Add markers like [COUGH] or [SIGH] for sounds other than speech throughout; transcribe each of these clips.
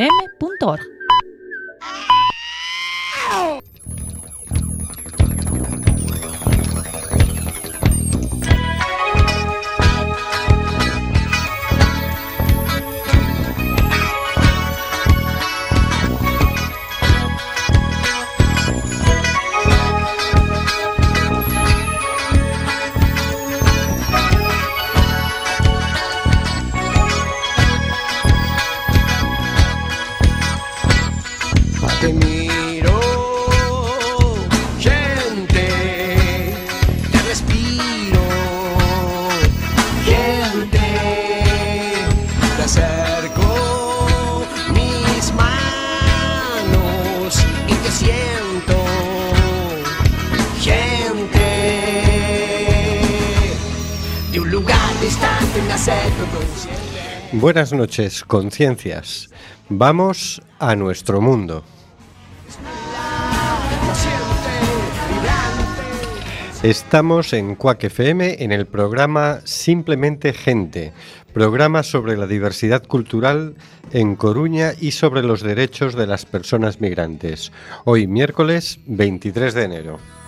m.org. Buenas noches, conciencias. Vamos a nuestro mundo. Estamos en Cuac FM en el programa Simplemente Gente, programa sobre la diversidad cultural en Coruña y sobre los derechos de las personas migrantes. Hoy miércoles 23 de enero.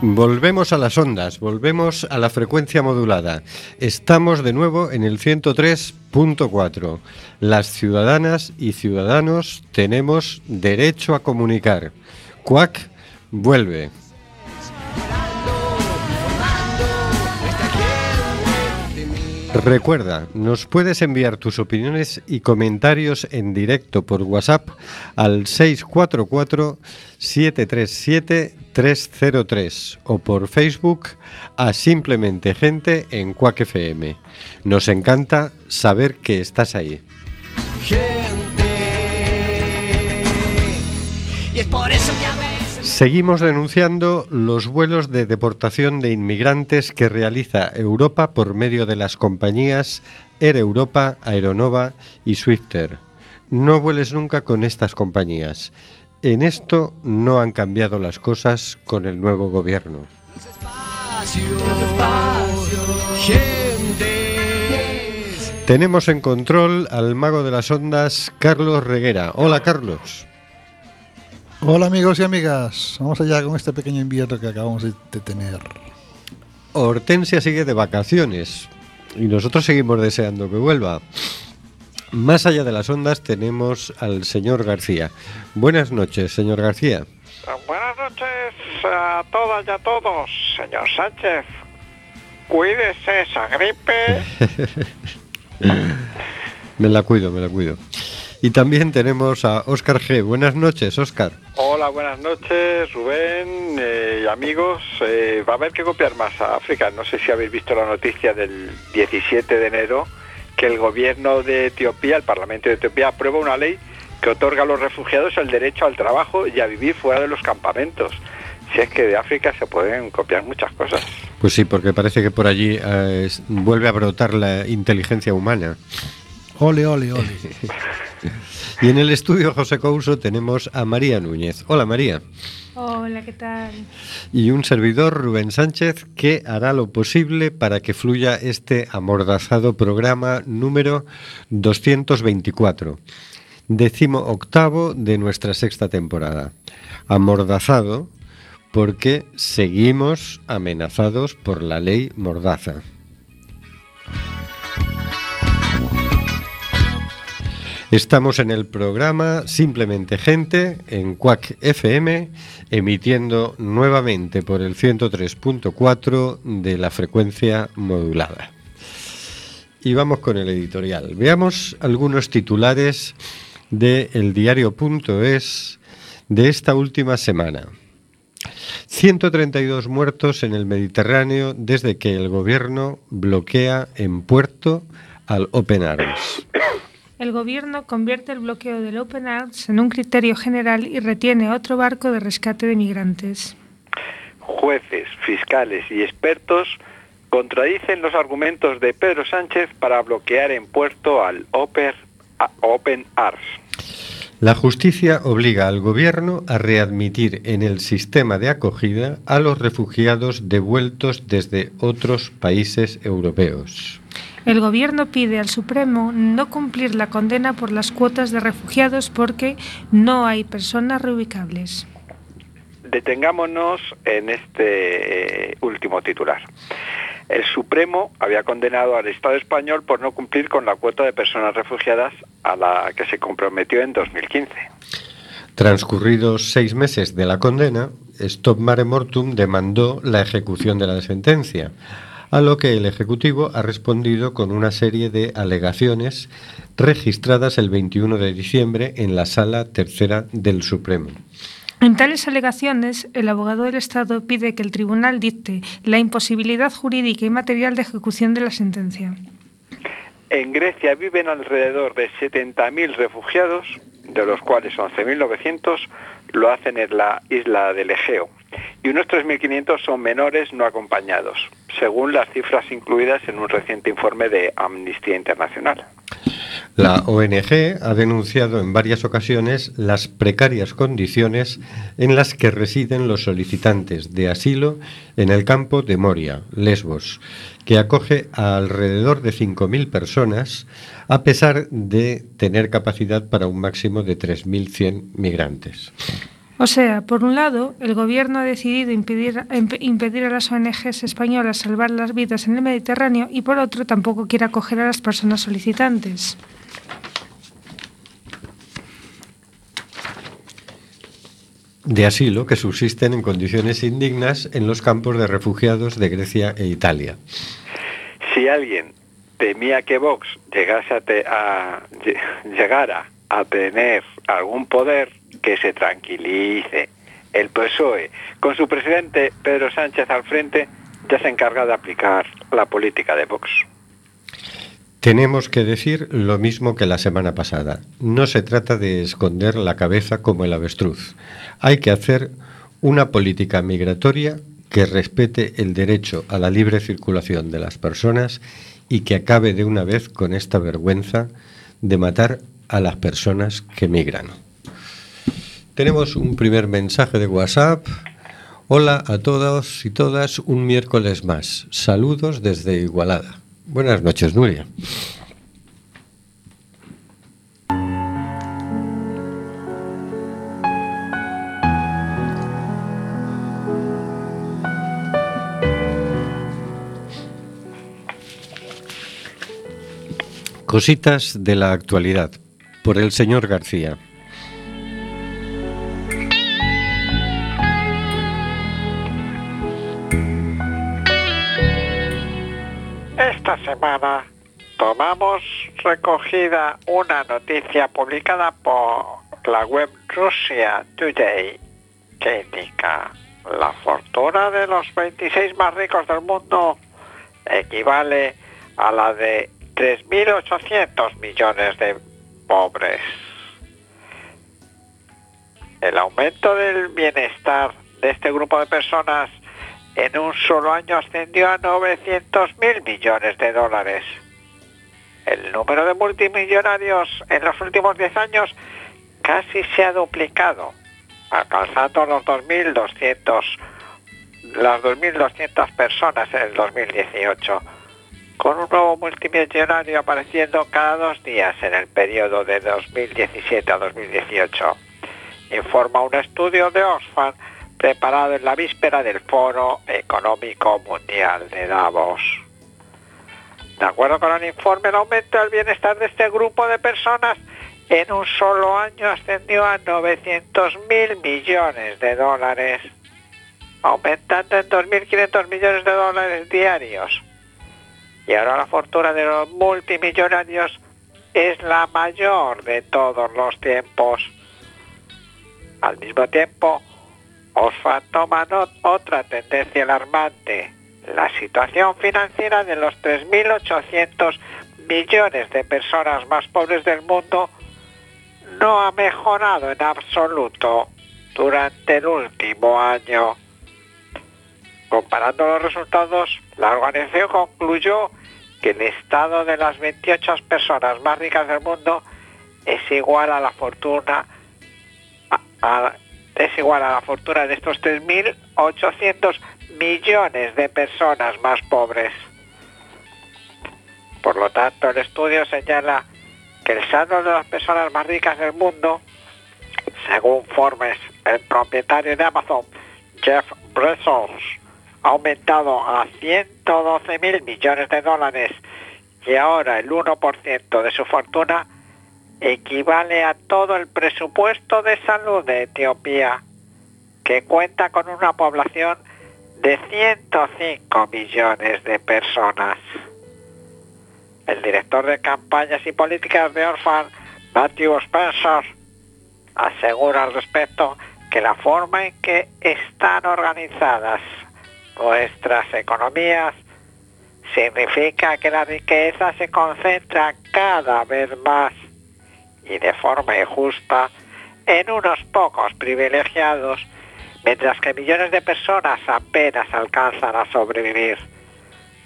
Volvemos a las ondas, volvemos a la frecuencia modulada. Estamos de nuevo en el 103.4. Las ciudadanas y ciudadanos tenemos derecho a comunicar. Cuac vuelve. Recuerda, nos puedes enviar tus opiniones y comentarios en directo por WhatsApp al 644-737-303 o por Facebook a Simplemente Gente en Cuac FM. Nos encanta saber que estás ahí. Y es por eso que a veces Seguimos denunciando los vuelos de deportación de inmigrantes que realiza Europa por medio de las compañías Air Europa, Aeronova y Swifter. No vueles nunca con estas compañías. En esto no han cambiado las cosas con el nuevo gobierno. Tenemos en control al mago de las ondas, Carlos Reguera. Hola, Carlos. Hola amigos y amigas, vamos allá con este pequeño invierno que acabamos de tener. Hortensia sigue de vacaciones y nosotros seguimos deseando que vuelva. Más allá de las ondas tenemos al señor García. Buenas noches, señor García. Buenas noches a todas y a todos, señor Sánchez. Cuídese esa gripe. [LAUGHS] Me la cuido, me la cuido. Y también tenemos a Óscar G. Buenas noches, Óscar. Hola, buenas noches, Rubén eh, y amigos. Eh, va a haber que copiar más a África. No sé si habéis visto la noticia del 17 de enero que el gobierno de Etiopía, el Parlamento de Etiopía, aprueba una ley que otorga a los refugiados el derecho al trabajo y a vivir fuera de los campamentos. Si es que de África se pueden copiar muchas cosas. Pues sí, porque parece que por allí eh, vuelve a brotar la inteligencia humana. Ole, ole, ole. [LAUGHS] [LAUGHS] Y en el estudio José Couso tenemos a María Núñez. Hola María. Hola, ¿qué tal? Y un servidor, Rubén Sánchez, que hará lo posible para que fluya este amordazado programa número 224, décimo octavo de nuestra sexta temporada. Amordazado porque seguimos amenazados por la ley Mordaza. Estamos en el programa Simplemente Gente en Cuac FM, emitiendo nuevamente por el 103.4 de la frecuencia modulada. Y vamos con el editorial. Veamos algunos titulares de eldiario.es de esta última semana. 132 muertos en el Mediterráneo desde que el gobierno bloquea en puerto al Open Arms. El gobierno convierte el bloqueo del Open Arms en un criterio general y retiene otro barco de rescate de migrantes. Jueces, fiscales y expertos contradicen los argumentos de Pedro Sánchez para bloquear en puerto al Open, a- Open Arms. La justicia obliga al gobierno a readmitir en el sistema de acogida a los refugiados devueltos desde otros países europeos. El Gobierno pide al Supremo no cumplir la condena por las cuotas de refugiados porque no hay personas reubicables. Detengámonos en este eh, último titular. El Supremo había condenado al Estado español por no cumplir con la cuota de personas refugiadas a la que se comprometió en 2015. Transcurridos seis meses de la condena, Stop Mare Mortum demandó la ejecución de la sentencia, a lo que el Ejecutivo ha respondido con una serie de alegaciones registradas el 21 de diciembre en la Sala Tercera del Supremo. En tales alegaciones, el abogado del Estado pide que el tribunal dicte la imposibilidad jurídica y material de ejecución de la sentencia. En Grecia viven alrededor de 70.000 refugiados, de los cuales 11.900 lo hacen en la isla del Egeo, y unos 3.500 son menores no acompañados, según las cifras incluidas en un reciente informe de Amnistía Internacional. La ONG ha denunciado en varias ocasiones las precarias condiciones en las que residen los solicitantes de asilo en el campo de Moria, Lesbos, que acoge a alrededor de 5.000 personas, a pesar de tener capacidad para un máximo de 3.100 migrantes. O sea, por un lado, el Gobierno ha decidido impedir, impedir, a las ONGs españolas salvar las vidas en el Mediterráneo y por otro tampoco quiere acoger a las personas solicitantes. de asilo que subsisten en condiciones indignas en los campos de refugiados de Grecia e Italia. Si alguien temía que Vox llegase a, te, a llegara a tener algún poder, que se tranquilice. El PSOE, con su presidente Pedro Sánchez al frente, ya se encarga de aplicar la política de Vox. Tenemos que decir lo mismo que la semana pasada. No se trata de esconder la cabeza como el avestruz. Hay que hacer una política migratoria que respete el derecho a la libre circulación de las personas y que acabe de una vez con esta vergüenza de matar a las personas que migran. Tenemos un primer mensaje de WhatsApp. Hola a todos y todas, un miércoles más. Saludos desde Igualada. Buenas noches, Nuria. Cositas de la actualidad por el señor García. Semana tomamos recogida una noticia publicada por la web Russia Today que indica la fortuna de los 26 más ricos del mundo equivale a la de 3.800 millones de pobres. El aumento del bienestar de este grupo de personas en un solo año ascendió a 900 mil millones de dólares. El número de multimillonarios en los últimos 10 años casi se ha duplicado, alcanzando los 2.200 las 2.200 personas en el 2018, con un nuevo multimillonario apareciendo cada dos días en el periodo de 2017 a 2018, informa un estudio de Oxfam preparado en la víspera del Foro Económico Mundial de Davos. De acuerdo con el informe, el aumento del bienestar de este grupo de personas en un solo año ascendió a 900 mil millones de dólares, aumentando en 2.500 millones de dólares diarios. Y ahora la fortuna de los multimillonarios es la mayor de todos los tiempos. Al mismo tiempo, OSFA toma otra tendencia alarmante, la situación financiera de los 3.800 millones de personas más pobres del mundo no ha mejorado en absoluto durante el último año. Comparando los resultados, la organización concluyó que el estado de las 28 personas más ricas del mundo es igual a la fortuna a, es igual a la fortuna de estos 3.800 millones de personas más pobres. Por lo tanto, el estudio señala que el saldo de las personas más ricas del mundo, según Forbes, el propietario de Amazon, Jeff Bezos, ha aumentado a 112 mil millones de dólares y ahora el 1% de su fortuna equivale a todo el presupuesto de salud de Etiopía, que cuenta con una población de 105 millones de personas. El director de campañas y políticas de Orphan, Matthew Spencer, asegura al respecto que la forma en que están organizadas nuestras economías significa que la riqueza se concentra cada vez más y de forma injusta en unos pocos privilegiados, mientras que millones de personas apenas alcanzan a sobrevivir,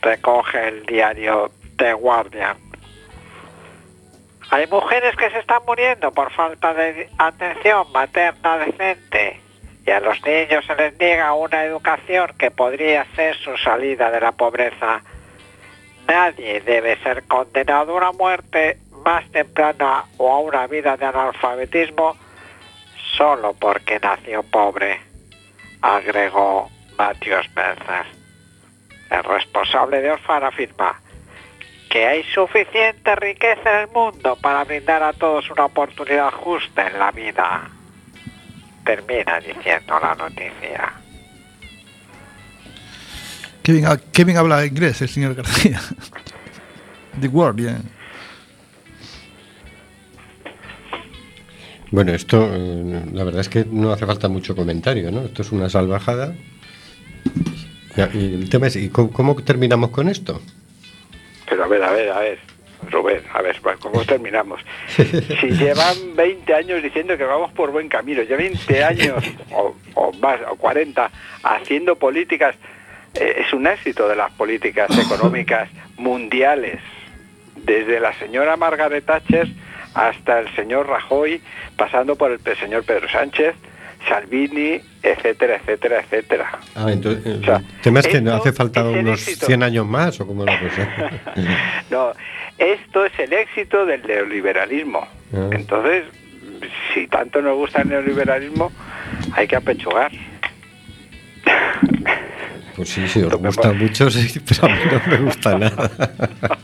recoge el diario The Guardian. Hay mujeres que se están muriendo por falta de atención materna decente y a los niños se les niega una educación que podría ser su salida de la pobreza. Nadie debe ser condenado a una muerte más temprana o a una vida de analfabetismo solo porque nació pobre, agregó Matthew Spencer. El responsable de Orfan afirma que hay suficiente riqueza en el mundo para brindar a todos una oportunidad justa en la vida. Termina diciendo la noticia. Bien, qué bien habla inglés el señor García. [LAUGHS] The Guardian. Bueno, esto, eh, la verdad es que no hace falta mucho comentario, ¿no? Esto es una salvajada. Y el tema es, ¿y cómo, cómo terminamos con esto? Pero a ver, a ver, a ver, Rubén, a ver, ¿cómo terminamos? [LAUGHS] Si llevan 20 años diciendo que vamos por buen camino, ya 20 años o, o más, o 40, haciendo políticas, eh, es un éxito de las políticas económicas mundiales, desde la señora Margaret Thatcher hasta el señor Rajoy, pasando por el señor Pedro Sánchez, Salvini, etcétera, etcétera, etcétera. Ah, entonces, O sea, el tema es que no hace falta unos éxito. 100 años más o como la cosa. [LAUGHS] No, esto es el éxito del neoliberalismo. Ah. Entonces, si tanto nos gusta el neoliberalismo, hay que apechugar. Pues sí, sí, os Tomemos- gusta mucho, sí, [LAUGHS] pero a mí no me gusta nada. [LAUGHS]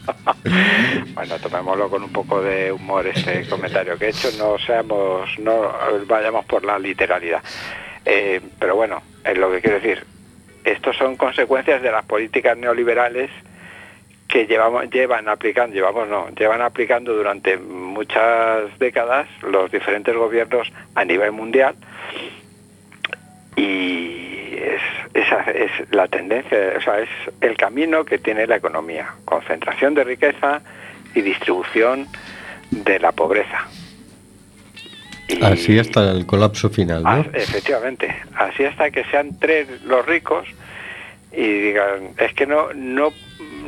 Bueno, tomémoslo con un poco de humor este comentario que he hecho, no seamos, no vayamos por la literalidad. Eh, pero bueno, es lo que quiero decir. Estos son consecuencias de las políticas neoliberales que llevamos, llevan aplicando, llevamos no, llevan aplicando durante muchas décadas los diferentes gobiernos a nivel mundial y es, esa es la tendencia, o sea, es el camino que tiene la economía, concentración de riqueza y distribución de la pobreza. Y- Así hasta el colapso final, Ah, ¿no? efectivamente, así hasta que sean tres los ricos y digan, es que no, no,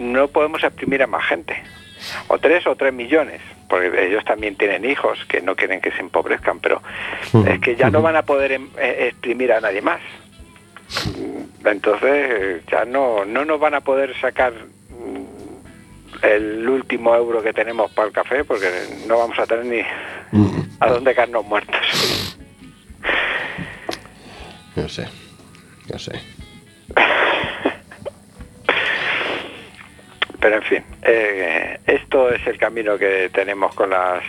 no podemos exprimir a más gente, o tres o tres millones, porque ellos también tienen hijos que no quieren que se empobrezcan, pero es que ya no van a poder em- eh, exprimir a nadie más. Entonces ya no, no nos van a poder sacar mm, el último euro que tenemos para el café porque no vamos a tener ni Mm, a dónde caernos muertos. No sé, no sé. Pero en fin, eh, esto es el camino que tenemos con las,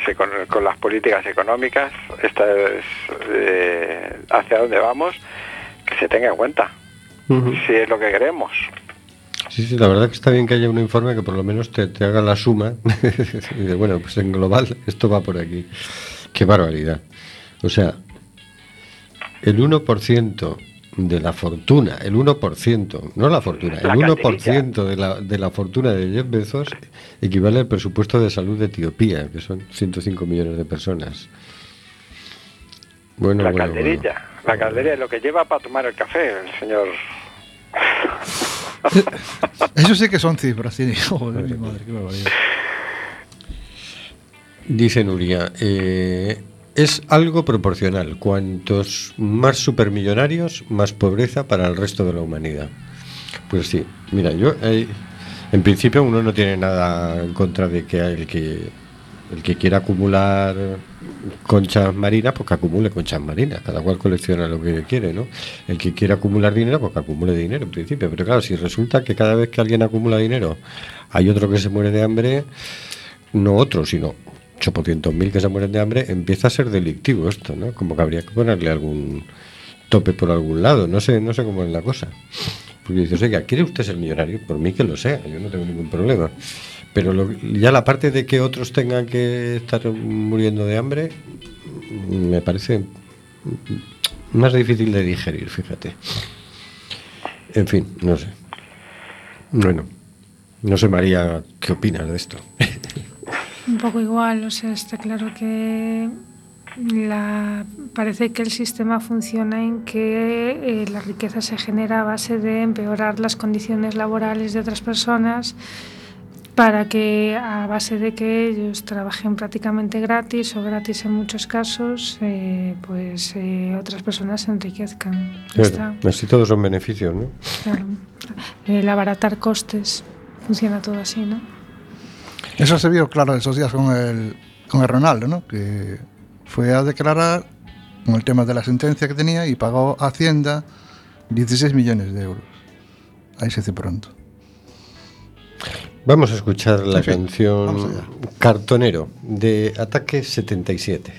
con las políticas económicas. Esta es eh, hacia dónde vamos, que se tenga en cuenta, si es lo que queremos. Sí, sí, la verdad que está bien que haya un informe que por lo menos te, te haga la suma. [LAUGHS] y de, bueno, pues en global esto va por aquí. Qué barbaridad. O sea, el 1% de la fortuna, el 1%, no la fortuna, el calderilla. 1% de la, de la fortuna de Jeff Bezos equivale al presupuesto de salud de Etiopía, que son 105 millones de personas. Bueno, la bueno, calderilla, la calderilla es lo que lleva para tomar el café, el señor. Eso sí que son cifras, sí. Joder, mi madre, qué barbaridad. Dice Nuria, eh, es algo proporcional. Cuantos más supermillonarios, más pobreza para el resto de la humanidad. Pues sí, mira, yo hay, En principio uno no tiene nada en contra de que el que el que quiera acumular conchas marinas, pues que acumule conchas marinas. Cada cual colecciona lo que quiere, ¿no? El que quiera acumular dinero, pues que acumule dinero en principio. Pero claro, si resulta que cada vez que alguien acumula dinero hay otro que se muere de hambre, no otro, sino 800.000 que se mueren de hambre, empieza a ser delictivo esto, ¿no? Como que habría que ponerle algún tope por algún lado. No sé, no sé cómo es la cosa. Porque dices, oiga, ¿quiere usted ser millonario? Por mí que lo sea, yo no tengo ningún problema. Pero lo- ya la parte de que otros tengan que estar muriendo de hambre me parece más difícil de digerir, fíjate. En fin, no sé. Bueno, no sé María, ¿qué opinas de esto? Un poco igual, o sea, está claro que la, parece que el sistema funciona en que eh, la riqueza se genera a base de empeorar las condiciones laborales de otras personas para que a base de que ellos trabajen prácticamente gratis o gratis en muchos casos, eh, pues eh, otras personas se enriquezcan. Claro, así todos son beneficios, ¿no? claro. El abaratar costes, funciona todo así, ¿no? Eso se vio claro esos días con el, con el Ronaldo, ¿no? Que fue a declarar con el tema de la sentencia que tenía y pagó a Hacienda 16 millones de euros. Ahí se hace pronto. Vamos a escuchar la En fin, vamos canción. Cartonero de Ataque 77.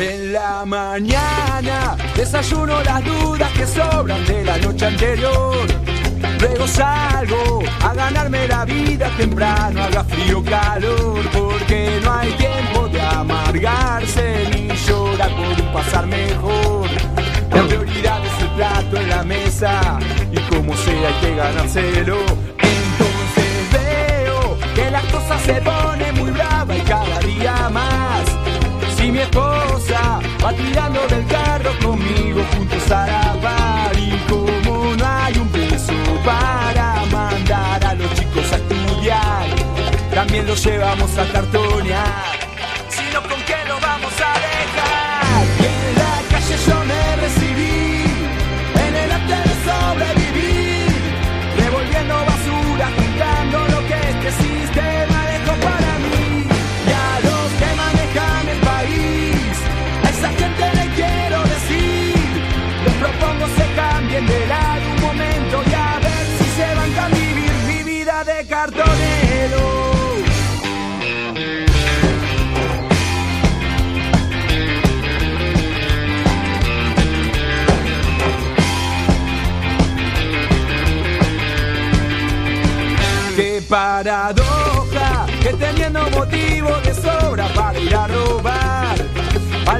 En la mañana desayuno las dudas que sobran de la noche anterior. Luego salgo a ganarme la vida temprano, haga frío o calor, porque no hay tiempo de amargarse ni llorar por un pasar mejor. La prioridad es plato en la mesa y como sea hay que ganárselo. Entonces veo que las cosas se ponen muy bravas y cada día más. Si mi esposa va tirando del carro conmigo juntos a la par y como no hay un peso para mandar a los chicos a estudiar, también los llevamos a cartonear.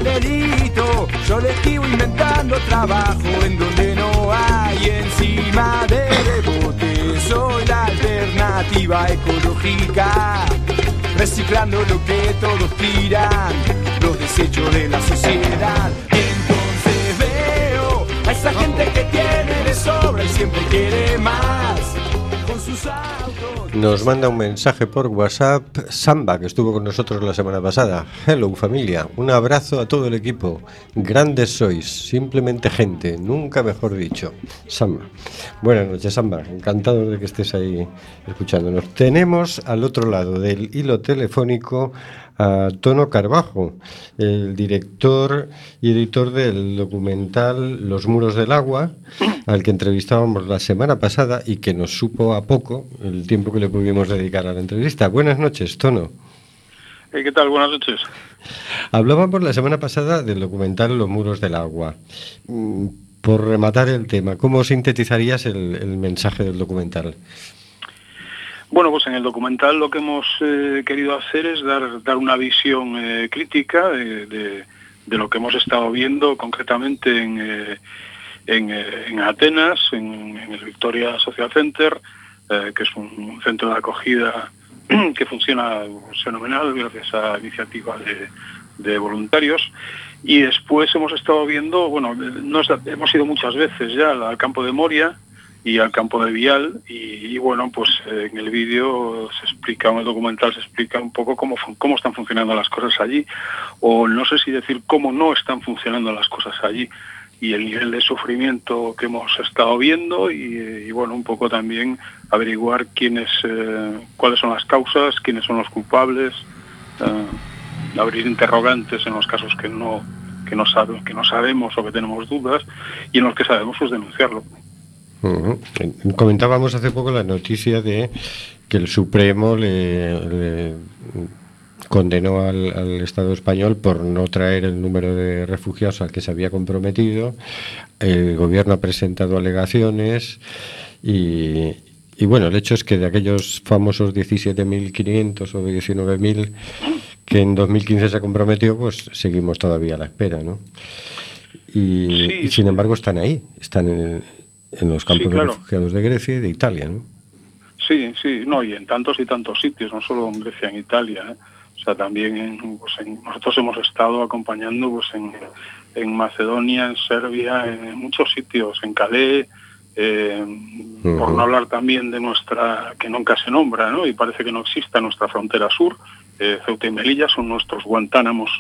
Delito, yo le esquivo inventando trabajo en donde no hay encima de rebote. Soy la alternativa ecológica, reciclando lo que todos tiran, los desechos de la sociedad. Entonces veo a esa gente que tiene de sobra y siempre quiere más. Nos manda un mensaje por WhatsApp Samba, que estuvo con nosotros la semana pasada. Hello familia, un abrazo a todo el equipo. Grandes sois, simplemente gente, nunca mejor dicho. Samba. Buenas noches, Samba. Encantado de que estés ahí escuchándonos. Tenemos al otro lado del hilo telefónico a Tono Carbajo, el director y editor del documental Los muros del agua, [LAUGHS] al que entrevistábamos la semana pasada y que nos supo a poco el tiempo que le pudimos dedicar a la entrevista. Buenas noches, Tono. Eh, ¿Qué tal? Buenas noches. Hablábamos la semana pasada del documental Los muros del agua. Mm, Por rematar el tema, ¿cómo sintetizarías el, el mensaje del documental? Bueno, pues en el documental lo que hemos eh, querido hacer es dar, dar una visión eh, crítica de, de- lo que hemos estado viendo concretamente en, eh, en, en Atenas, en, el Victoria Social Center, que es un, centro de acogida [CLEARS THROAT] que funciona fenomenal gracias a iniciativas de, de voluntarios. Y después hemos estado viendo, bueno, hemos ido muchas veces ya al campo de Moria y al campo de Vial. Y, bueno, pues eh, en el vídeo se explica, en el documental se explica un poco cómo, cómo están funcionando las cosas allí. O no sé si decir cómo no están funcionando las cosas allí. Y el nivel de sufrimiento que hemos estado viendo y, bueno, un poco también averiguar quiénes, eh, cuáles son las causas, quiénes son los culpables, eh, abrir interrogantes en los casos que no que no sabe, que no sabemos o que tenemos dudas y en los que sabemos pues denunciarlo. Comentábamos hace poco la noticia de que el Supremo le condenó al, Estado español por no traer el número de refugiados al que se había comprometido. El gobierno ha presentado alegaciones y, bueno, el hecho es que de aquellos famosos 17.500 o 19.000 que en 2015 se comprometió, pues seguimos todavía a la espera, ¿no? Y, sin embargo están ahí, están en, los campos de refugiados de Grecia y de Italia, ¿no? Sí, sí, no, y en tantos y tantos sitios, no solo en Grecia, en Italia. ¿eh? sea, también pues, nosotros hemos estado acompañando pues, en, Macedonia, en Serbia, en muchos sitios, en Calais, eh, por no hablar también de nuestra, que nunca se nombra, ¿no? y parece que no exista nuestra frontera sur, eh, Ceuta y Melilla son nuestros Guantánamos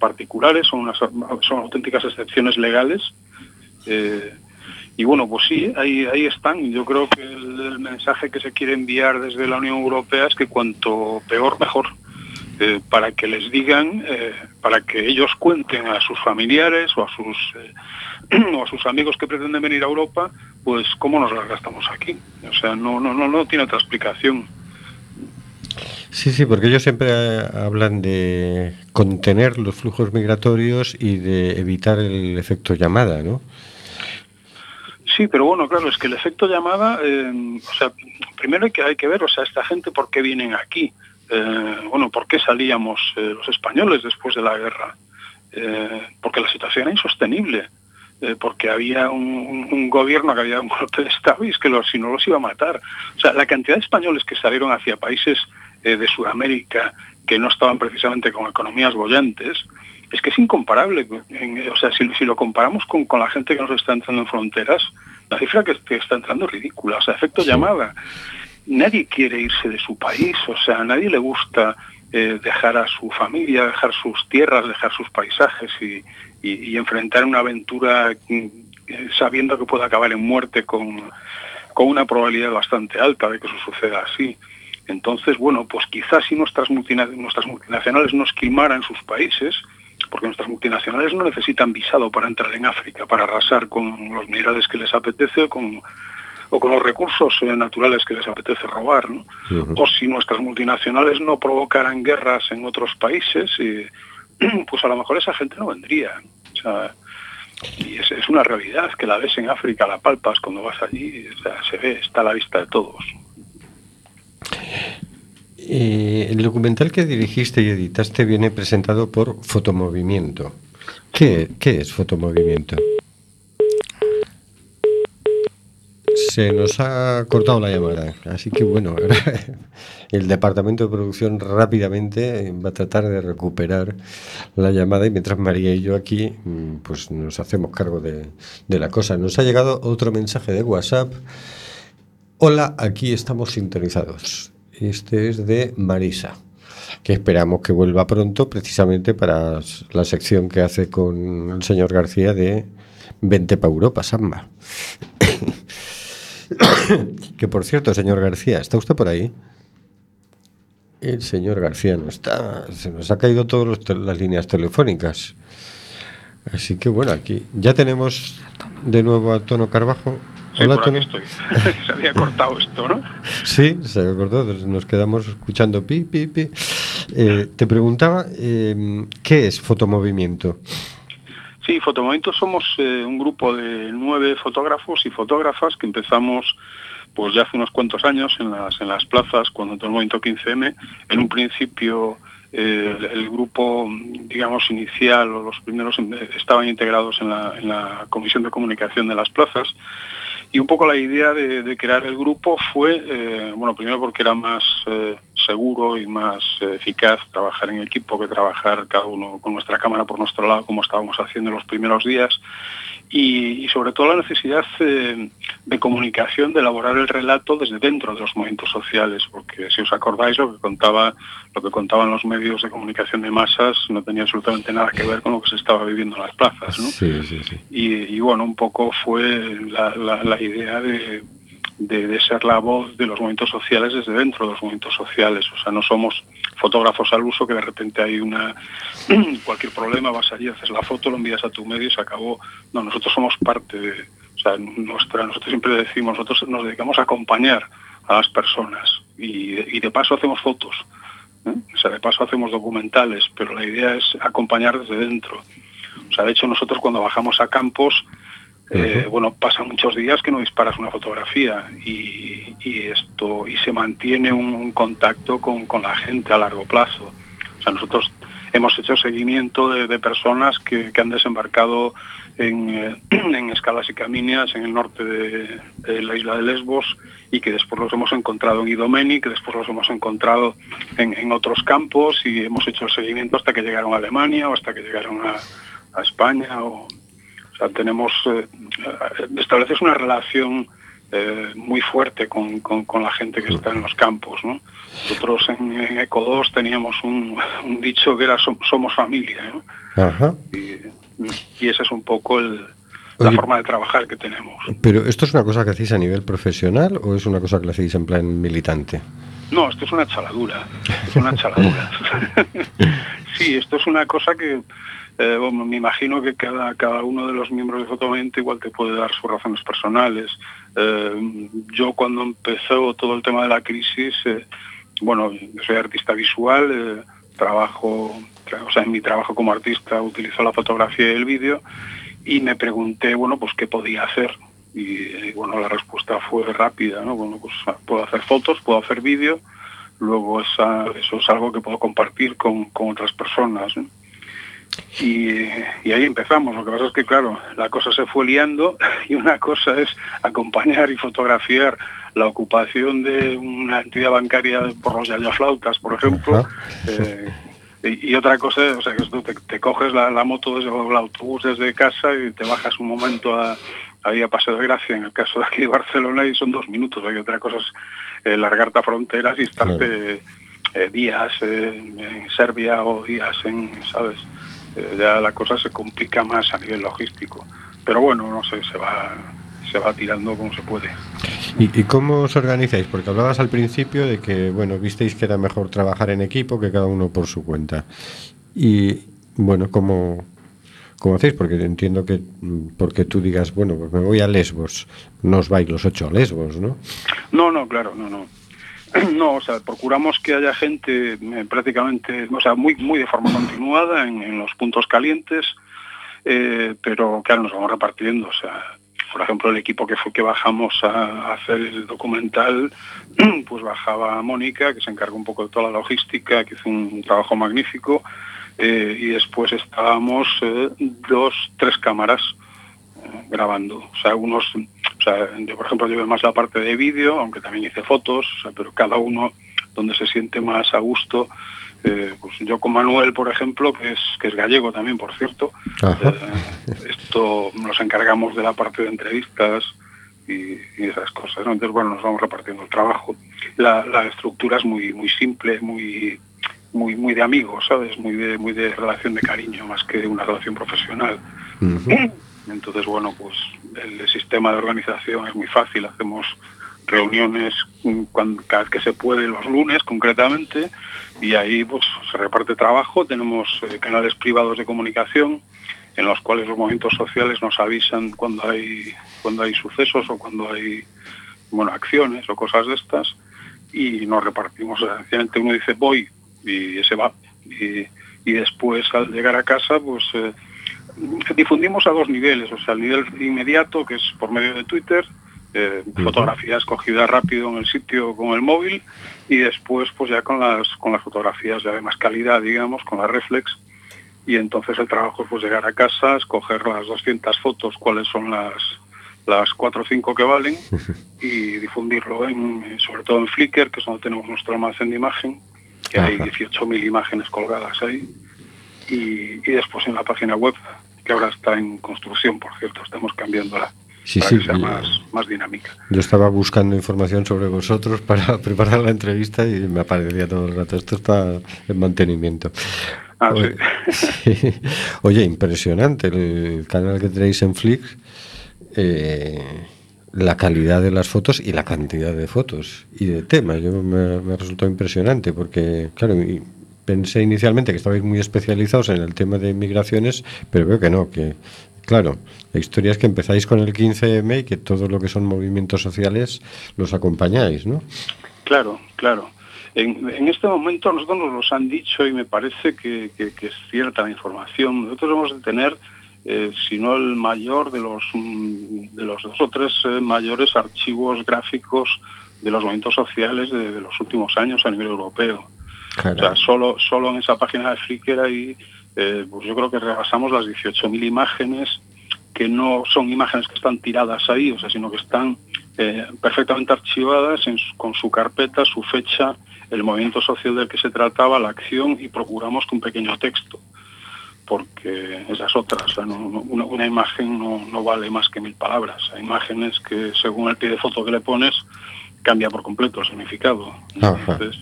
particulares, son, unas, son auténticas excepciones legales. Y bueno, pues sí, ahí, ahí están. Yo creo que el mensaje que se quiere enviar desde la Unión Europea es que cuanto peor, mejor. Eh, para que les digan, eh, para que ellos cuenten a sus familiares o a sus, eh, [CLEARS THROAT] o a sus amigos que pretenden venir a Europa, pues cómo nos las gastamos aquí. O sea, no, no, no, no tiene otra explicación. Sí, sí, porque ellos siempre hablan de contener los flujos migratorios y de evitar el efecto llamada, ¿no? Sí, pero bueno, claro, es que el efecto llamada, o sea, primero hay que, hay que ver, o sea, esta gente por qué vienen aquí. Eh, bueno, ¿por qué salíamos eh, los españoles después de la guerra? Eh, porque la situación era insostenible, porque había un, gobierno que había un golpe de Estado y es que si no los iba a matar. O sea, la cantidad de españoles que salieron hacia países de Sudamérica que no estaban precisamente con economías bollantes, es que es incomparable. o sea, si, lo comparamos con, la gente que nos está entrando en fronteras, la cifra que, está entrando es ridícula. O sea, efecto llamada nadie quiere irse de su país, o sea, a nadie le gusta eh, dejar a su familia, dejar sus tierras, dejar sus paisajes y, enfrentar una aventura mm, sabiendo que puede acabar en muerte con, una probabilidad bastante alta de que eso suceda así. Entonces, bueno, pues quizás si nuestras, nuestras multinacionales no esquimaran sus países, porque nuestras multinacionales no necesitan visado para entrar en África, para arrasar con los minerales que les apetece o con o con los recursos eh, naturales que les apetece robar, o si nuestras multinacionales no provocaran guerras en otros países, [CLEARS THROAT] pues a lo mejor esa gente no vendría. y es, una realidad que la ves en África, la palpas cuando vas allí, se ve, está a la vista de todos. Eh, el documental que dirigiste y editaste viene presentado por Fotomovimiento. ¿Qué, es Fotomovimiento? Se nos ha cortado la llamada, así que bueno, [LAUGHS] el departamento de producción rápidamente va a tratar de recuperar la llamada y mientras María y yo aquí mm, pues nos hacemos cargo de, la cosa. Nos ha llegado otro mensaje de WhatsApp. Hola, aquí estamos sintonizados. Este es de Marisa que esperamos que vuelva pronto precisamente para la sección que hace con el señor García de 20 para Europa, Samba. [COUGHS] que por cierto, señor García, ¿está usted por ahí? El señor García no está, se nos ha caído todas las líneas telefónicas. Así que bueno, aquí ya tenemos de nuevo a Tono Carbajo. Hola, [LAUGHS] se había cortado esto, ¿no? Sí, se había cortado, nos quedamos escuchando pi, pi, pi. Eh, te preguntaba, eh, ¿qué es fotomovimiento? Sí, Fotomovimiento somos eh, un grupo de nueve fotógrafos y fotógrafas que empezamos pues ya hace unos cuantos años en las, en las plazas cuando entró el movimiento 15M. En un principio eh, el, grupo, digamos, inicial o los primeros eh, estaban integrados en la, en la Comisión de Comunicación de las plazas y un poco la idea de, crear el grupo fue, bueno, primero porque era más seguro y más eh, eficaz trabajar en equipo que trabajar cada uno con nuestra cámara por nuestro lado como estábamos haciendo en los primeros días y, y sobre todo la necesidad eh, de comunicación, de elaborar el relato desde dentro de los movimientos sociales, porque si os acordáis lo que contaba, lo que contaban los medios de comunicación de masas no tenía absolutamente nada que ver con lo que se estaba viviendo en las plazas, ¿no? Sí, sí, sí. Y, y bueno, un poco fue la, la- la idea de, de- ser la voz de los movimientos sociales desde dentro de los movimientos sociales. O sea, no somos fotógrafos al uso que de repente hay una [CLEARS THROAT] cualquier problema, vas allí, haces la foto, lo envías a tu medio y se acabó. No, nosotros somos parte de, o sea, nuestra, nosotros siempre decimos, nosotros nos dedicamos a acompañar a las personas y, y de paso hacemos fotos. ¿eh? O sea, de paso hacemos documentales, pero la idea es acompañar desde dentro. O sea, de hecho nosotros cuando bajamos a campos, eh, bueno, pasan muchos días que no disparas una fotografía y, esto y se mantiene un, contacto con, con la gente a largo plazo. O sea, nosotros hemos hecho seguimiento de, personas que, han desembarcado en, eh, [CLEARS THROAT] en Escalas y Caminias, en el norte de, la isla de Lesbos, y que después los hemos encontrado en Idomeni, que después los hemos encontrado en, en otros campos, y hemos hecho el seguimiento hasta que llegaron a Alemania o hasta que llegaron a, a España. O, o sea, tenemos, eh, estableces una relación eh, muy fuerte con, con- con la gente que está en los campos. ¿no? Nosotros en, en Eco 2 teníamos un, un dicho que era "Som- somos familia. ¿no? Ajá. Y, y esa es un poco el- la Oye. forma de trabajar que tenemos. Pero ¿esto es una cosa que hacéis a nivel profesional o es una cosa que lo hacéis en plan militante? No, esto es una chaladura. Es una chaladura. [LAUGHS] sí, esto es una cosa que eh, bueno, me imagino que cada, cada uno de los miembros de Fotomente igual te puede dar sus razones personales. Eh, yo cuando empezó todo el tema de la crisis, eh, bueno, soy artista visual, trabajo, tra- o sea, en mi trabajo como artista utilizo la fotografía y el vídeo y me pregunté, bueno, pues qué podía hacer. Y bueno, la respuesta fue rápida, ¿no? Bueno, pues puedo hacer fotos, puedo hacer vídeo, luego esa- eso es algo que puedo compartir con, con otras personas. ¿no? Y, y ahí empezamos. Lo que pasa es que, claro, la cosa se fue liando [LAUGHS] y una cosa es acompañar y fotografiar la ocupación de una entidad bancaria por los yayaflautas, por ejemplo. Eh, y, y otra cosa, o sea, que tú te, te coges la, la moto desde el autobús desde casa y te bajas un momento a, ahí a Paseo de Gracia, en el caso de aquí de Barcelona, y son dos minutos. Hay otra cosa es eh, largarte a fronteras y estarte eh, días eh, en Serbia o días en, ¿sabes? Eh, ya la cosa se complica más a nivel logístico. Pero bueno, no sé, se va, se va tirando como se puede. ¿Y, y cómo os organizáis? Porque hablabas al principio de que, bueno, visteis que era mejor trabajar en equipo que cada uno por su cuenta. Y, bueno, ¿cómo, cómo hacéis? Porque entiendo que mm, porque tú digas, bueno, pues me voy a Lesbos, no os vais los ocho a Lesbos, ¿no? No, no, claro, no, no. [CLEARS THROAT] No, o sea, procuramos que haya gente eh, prácticamente, o sea, muy, muy de forma continuada en, los puntos calientes, eh, pero claro, nos vamos repartiendo, o sea, por ejemplo, el equipo que fue que bajamos a, a hacer el documental, [CLEARS THROAT] pues bajaba Mónica, que se encargó un poco de toda la logística, que hizo un trabajo magnífico, eh, y después estábamos eh, dos, tres cámaras eh, grabando. O sea, unos, o sea, yo por ejemplo llevé más la parte de vídeo, aunque también hice fotos, o sea, pero cada uno donde se siente más a gusto. Eh, pues yo con Manuel, por ejemplo, que es, que es gallego también, por cierto, esto nos encargamos de la parte de entrevistas y, y esas cosas. ¿no? Entonces, bueno, nos vamos repartiendo el trabajo. La, la estructura es muy, muy simple, muy, muy, muy de amigos, ¿sabes? Muy de, muy de relación de cariño, más que una relación profesional. [CLEARS THROAT] Entonces, bueno, pues el sistema de organización es muy fácil. Hacemos reuniones mm, cuando, cada vez que se puede, los lunes concretamente, y ahí pues se reparte trabajo. Tenemos eh, canales privados de comunicación en los cuales los movimientos sociales nos avisan cuando hay cuando hay sucesos o cuando hay bueno acciones o cosas de estas y nos repartimos. Sencillamente uno dice voy y se va. Y, y después al llegar a casa pues eh, difundimos a dos niveles, o sea, el nivel inmediato, que es por medio de Twitter, eh, fotografía escogida rápido en el sitio con el móvil, y después pues ya con las, con las fotografías ya de más calidad, digamos, con la reflex, y entonces el trabajo es pues llegar a casa, escoger las 200 fotos, cuáles son las, las cuatro o cinco que valen [LAUGHS] y difundirlo en, sobre todo en Flickr, que es donde tenemos nuestro almacén de imagen, que hay 18.000 imágenes colgadas ahí, y, y después en la página web, que ahora está en construcción, por cierto, estamos cambiándola Sí, para sí, que sea más, más dinámica. Yo estaba buscando información sobre vosotros para [LAUGHS] preparar la entrevista y me aparecía todo el rato. Esto está en mantenimiento. Ah, Oye, sí. [LAUGHS] Oye, impresionante el canal que tenéis en Flix. eh, la calidad de las fotos y la cantidad de fotos y de temas. Yo me, resultó impresionante porque, claro, pensé inicialmente que estabais muy especializados en el tema de migraciones, pero veo que no, que claro, la historia es que empezáis con el 15M y que todo lo que son movimientos sociales los acompañáis, ¿no? Claro, claro. En, en este momento nosotros nos los han dicho y me parece que, que- que es cierta la información. Nosotros hemos de tener, eh, si no el mayor de los, mm, de los dos o tres eh, mayores archivos gráficos de los movimientos sociales de, de los últimos años a nivel europeo. O sea, solo, solo en esa página de Flickr hay, eh, pues yo creo que rebasamos las 18.000 imágenes, que no son imágenes que están tiradas ahí, o sea, sino que están eh, perfectamente archivadas en su- con su carpeta, su fecha, el movimiento social del que se trataba, la acción y procuramos que un pequeño texto, porque esas otras, o sea, no- una, una imagen no, no vale más que mil palabras. Hay imágenes que según el pie de foto que le pones cambia por completo el significado. Entonces,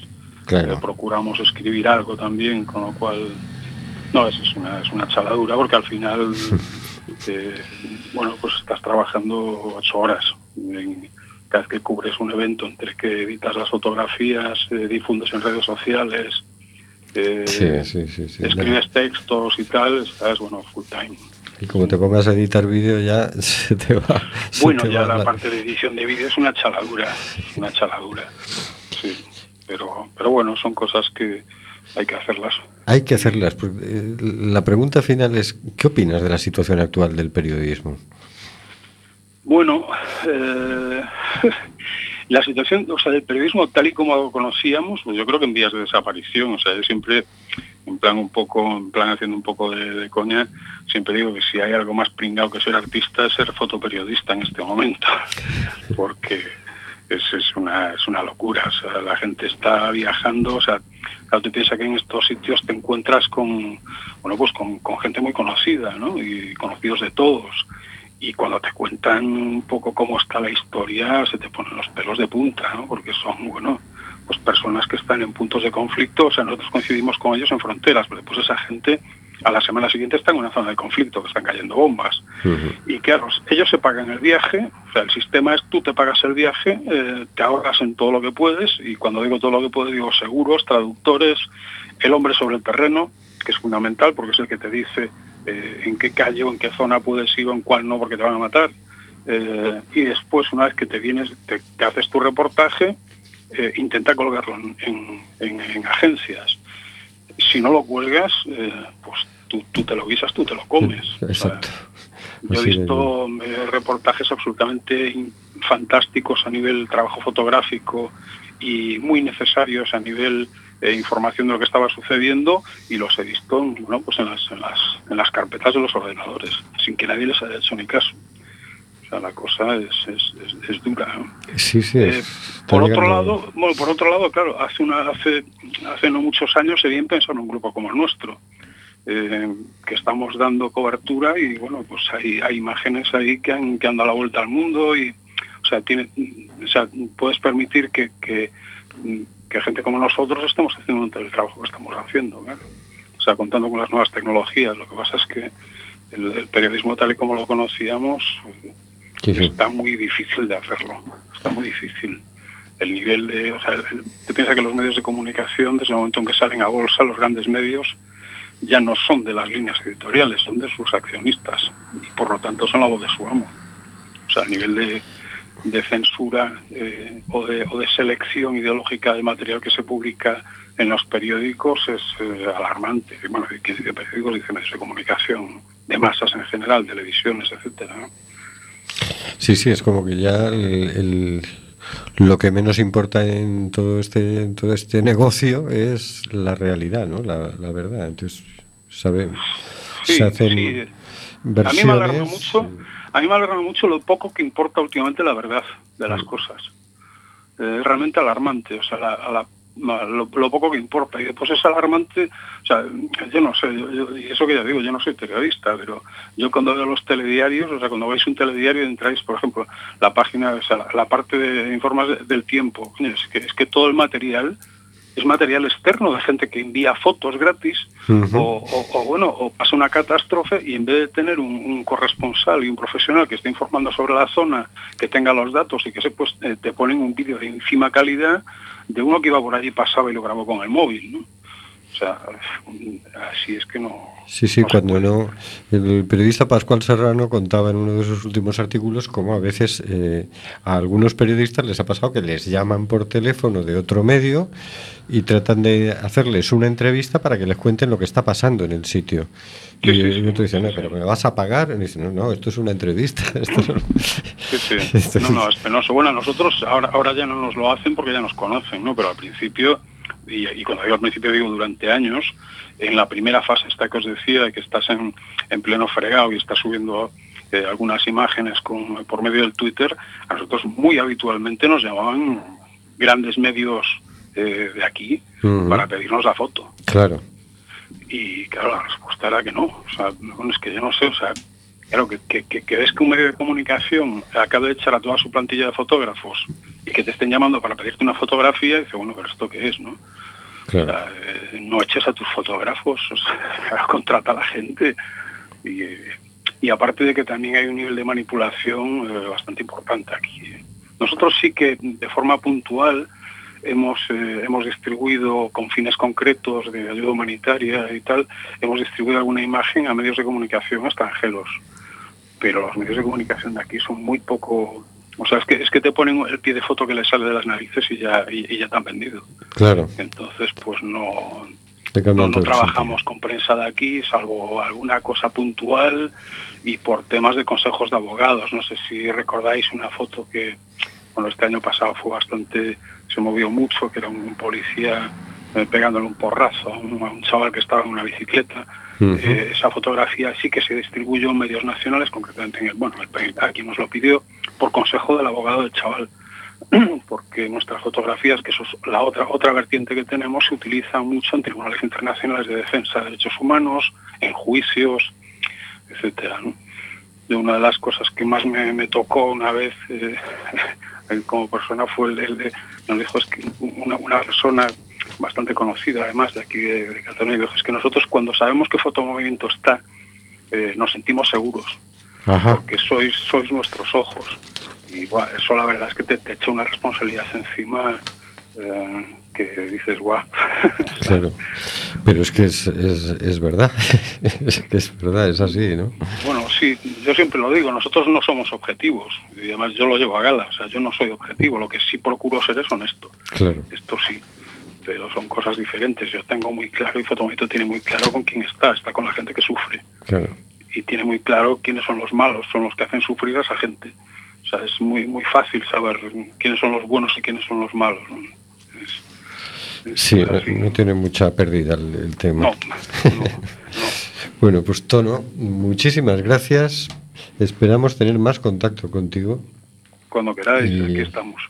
Claro. eh, procuramos escribir algo también, con lo cual, no, es, es una, es una chaladura, porque al final, [LAUGHS] eh, bueno, pues estás trabajando ocho horas. En- cada vez que cubres un evento entre que editas las fotografías, eh, difundes en redes sociales, eh, Sí, sí, sí, escribes textos y tal, estás, bueno, full time. Y como te pongas a editar vídeo ya [LAUGHS] se te va. se Bueno, te ya va la parte de edición de vídeo es una chaladura, una chaladura, sí. Pero, pero bueno, son cosas que hay que hacerlas. Hay que hacerlas. porque, eh, La pregunta final es, ¿qué opinas de la situación actual del periodismo? Bueno, eh, [LAUGHS] la situación, o sea, del periodismo tal y como lo conocíamos, pues yo creo que en vías de desaparición. O sea, yo siempre, en plan un poco, en plan haciendo un poco de, de coña, siempre digo que si hay algo más pringado que ser artista es ser fotoperiodista en este momento, [LAUGHS] porque es, es una es una locura. O sea, la gente está viajando, o sea, claro, te piensas que en estos sitios te encuentras con, bueno, pues con, con gente muy conocida, ¿no? Y conocidos de todos y cuando te cuentan un poco cómo está la historia se te ponen los pelos de punta, ¿no? Porque son, bueno, pues personas que están en puntos de conflicto, o sea, nosotros coincidimos con ellos en fronteras, pero pues esa gente a la semana siguiente está en una zona de conflicto, que están cayendo bombas. Y claro, ellos se pagan el viaje, o sea, el sistema es tú te pagas el viaje, eh, te ahorras en todo lo que puedes, y cuando digo todo lo que puedes, digo seguros, traductores, el hombre sobre el terreno, que es fundamental porque es el que te dice eh, en qué calle o en qué zona puedes ir o en cuál no porque te van a matar. Eh, y después, una vez que te vienes, te, te haces tu reportaje, eh, intenta colgarlo en, en- en- en agencias. Si no lo cuelgas, pues tú, tú te lo guisas, tú te lo comes. O sea, Exacto. yo he visto reportajes absolutamente fantásticos a nivel trabajo fotográfico y muy necesarios a nivel eh, información de lo que estaba sucediendo y los he visto bueno, pues en, las, en, las, en las carpetas de los ordenadores, sin que nadie les haya hecho ni caso. O sea, la cosa es, es, es- es dura. ¿no? Sí, sí. Eh, por otro lado, bueno, por otro lado, claro, hace una, hace, hace no muchos años se bien pensar en un grupo como el nuestro, eh, que estamos dando cobertura y bueno, pues hay, hay imágenes ahí que han, que han dado la vuelta al mundo y, o sea, tiene, o sea, puedes permitir que, que, que gente como nosotros estemos haciendo el trabajo que estamos haciendo. O sea, contando con las nuevas tecnologías. Lo que pasa es que el, el periodismo tal y como lo conocíamos Sí, sí. está muy difícil de hacerlo. Está muy difícil. El nivel de... O sea, el- te piensas que los medios de comunicación, desde el momento en que salen a bolsa, los grandes medios, ya no son de las líneas editoriales, son de sus accionistas. Y por lo tanto son la voz de su amo. O sea, el nivel de, de censura eh, o, de, o de selección ideológica de material que se publica en los periódicos es eh, alarmante. Bueno, que dice periódicos, dice medios de comunicación, de masas en general, televisiones, etcétera. ¿no? Sí, sí, es como que ya el, el- lo que menos importa en todo este en todo este negocio es la realidad, ¿no? La, la verdad. Entonces, sabe, Sí, se hacen sí. A mí versiones. me alarma mucho, a mí me alegra mucho lo poco que importa últimamente la verdad de las Mm. cosas. Eh, Es realmente alarmante, o sea, la- a la- lo, lo poco que importa. Y después es alarmante, o sea, yo no sé, yo- yo- y eso que ya digo, yo no soy periodista, pero yo cuando veo los telediarios, o sea, cuando veis un telediario y entráis, por ejemplo, la página, o sea, la, la parte de informes de- del tiempo, coño, es que, es que todo el material es material externo de gente que envía fotos gratis o, o- o, bueno o pasa una catástrofe y en vez de tener un, un corresponsal y un profesional que esté informando sobre la zona que tenga los datos y que se pues eh, te ponen un vídeo de ínfima calidad de uno que iba por allí pasaba y lo grabó con el móvil ¿no? O sea así es que no Sí, sí, no cuando no. El periodista Pascual Serrano contaba en uno de sus últimos artículos cómo a veces eh, a algunos periodistas les ha pasado que les llaman por teléfono de otro medio y tratan de hacerles una entrevista para que les cuenten lo que está pasando en el sitio. Sí, y sí, y otro dice, no, pero me vas a pagar. Y dice, no, no, esto es una entrevista. [LAUGHS] Esto no- Sí, No, es- no, es penoso. Bueno, a nosotros ahora, ahora ya no nos lo hacen porque ya nos conocen, ¿no? Pero al principio, y, y cuando digo al principio digo durante años, en la primera fase esta que os decía, de que estás en, en pleno fregado y estás subiendo eh, algunas imágenes con, por medio del Twitter, a nosotros muy habitualmente nos llamaban grandes medios eh, de aquí para pedirnos la foto. Claro. Y claro, la respuesta era que no. O sea, bueno, es que yo no sé, o sea, claro, que, que, que, que ves que un medio de comunicación acaba de echar a toda su plantilla de fotógrafos y que te estén llamando para pedirte una fotografía, y dice, bueno, pero ¿esto qué es, no? O Claro. sea, eh, no eches a tus fotógrafos, o sea, [LAUGHS] contrata a la gente. Y, y aparte de que también hay un nivel de manipulación eh, bastante importante aquí. Nosotros sí que de forma puntual hemos, eh, hemos distribuido con fines concretos de ayuda humanitaria y tal, hemos distribuido alguna imagen a medios de comunicación extranjeros. Pero los medios de comunicación de aquí son muy poco... O sea, es que, es que te ponen el pie de foto que les sale de las narices y ya, y, y ya te han vendido. Claro. Entonces, pues no, no, no trabajamos con prensa de aquí, salvo alguna cosa puntual y por temas de consejos de abogados. No sé si recordáis una foto que, bueno, este año pasado fue bastante, se movió mucho, que era un policía eh, pegándole un porrazo a un, a un chaval que estaba en una bicicleta. Eh, esa fotografía sí que se distribuyó en medios nacionales, concretamente en el, bueno, el, aquí nos lo pidió por consejo del abogado del chaval [CLEARS THROAT] porque nuestras fotografías, que eso es la otra otra vertiente que tenemos, se utilizan mucho en tribunales internacionales de defensa de derechos humanos, en juicios, etcétera. ¿no? De una de las cosas que más me, tocó una vez eh, [LAUGHS] como persona fue el, el de, nos dijo es que una, una persona bastante conocida además de aquí de, de Cataluña dijo es que nosotros cuando sabemos que fotomovimiento está eh, nos sentimos seguros Ajá. porque sois sois nuestros ojos y buah, eso la verdad es que te, te echa una responsabilidad encima eh, que dices guau [LAUGHS] Claro. Pero es que es, es, es verdad. [LAUGHS] es que es verdad, es así, ¿no? bueno sí yo siempre lo digo nosotros no somos objetivos y además yo lo llevo a gala o sea yo no soy objetivo lo que sí procuro ser es honesto Claro. esto sí pero son cosas diferentes yo tengo muy claro y Fotomovimiento tiene muy claro con quién está está con la gente que sufre Claro. Y tiene muy claro quiénes son los malos, son los que hacen sufrir a esa gente. O sea, es muy muy fácil saber quiénes son los buenos y quiénes son los malos. ¿no? Es- es Sí, no, así. no tiene mucha pérdida el, el tema. No, [LAUGHS] no, no. Bueno, pues Tono, muchísimas gracias. Esperamos tener más contacto contigo Cuando queráis, Y- aquí estamos.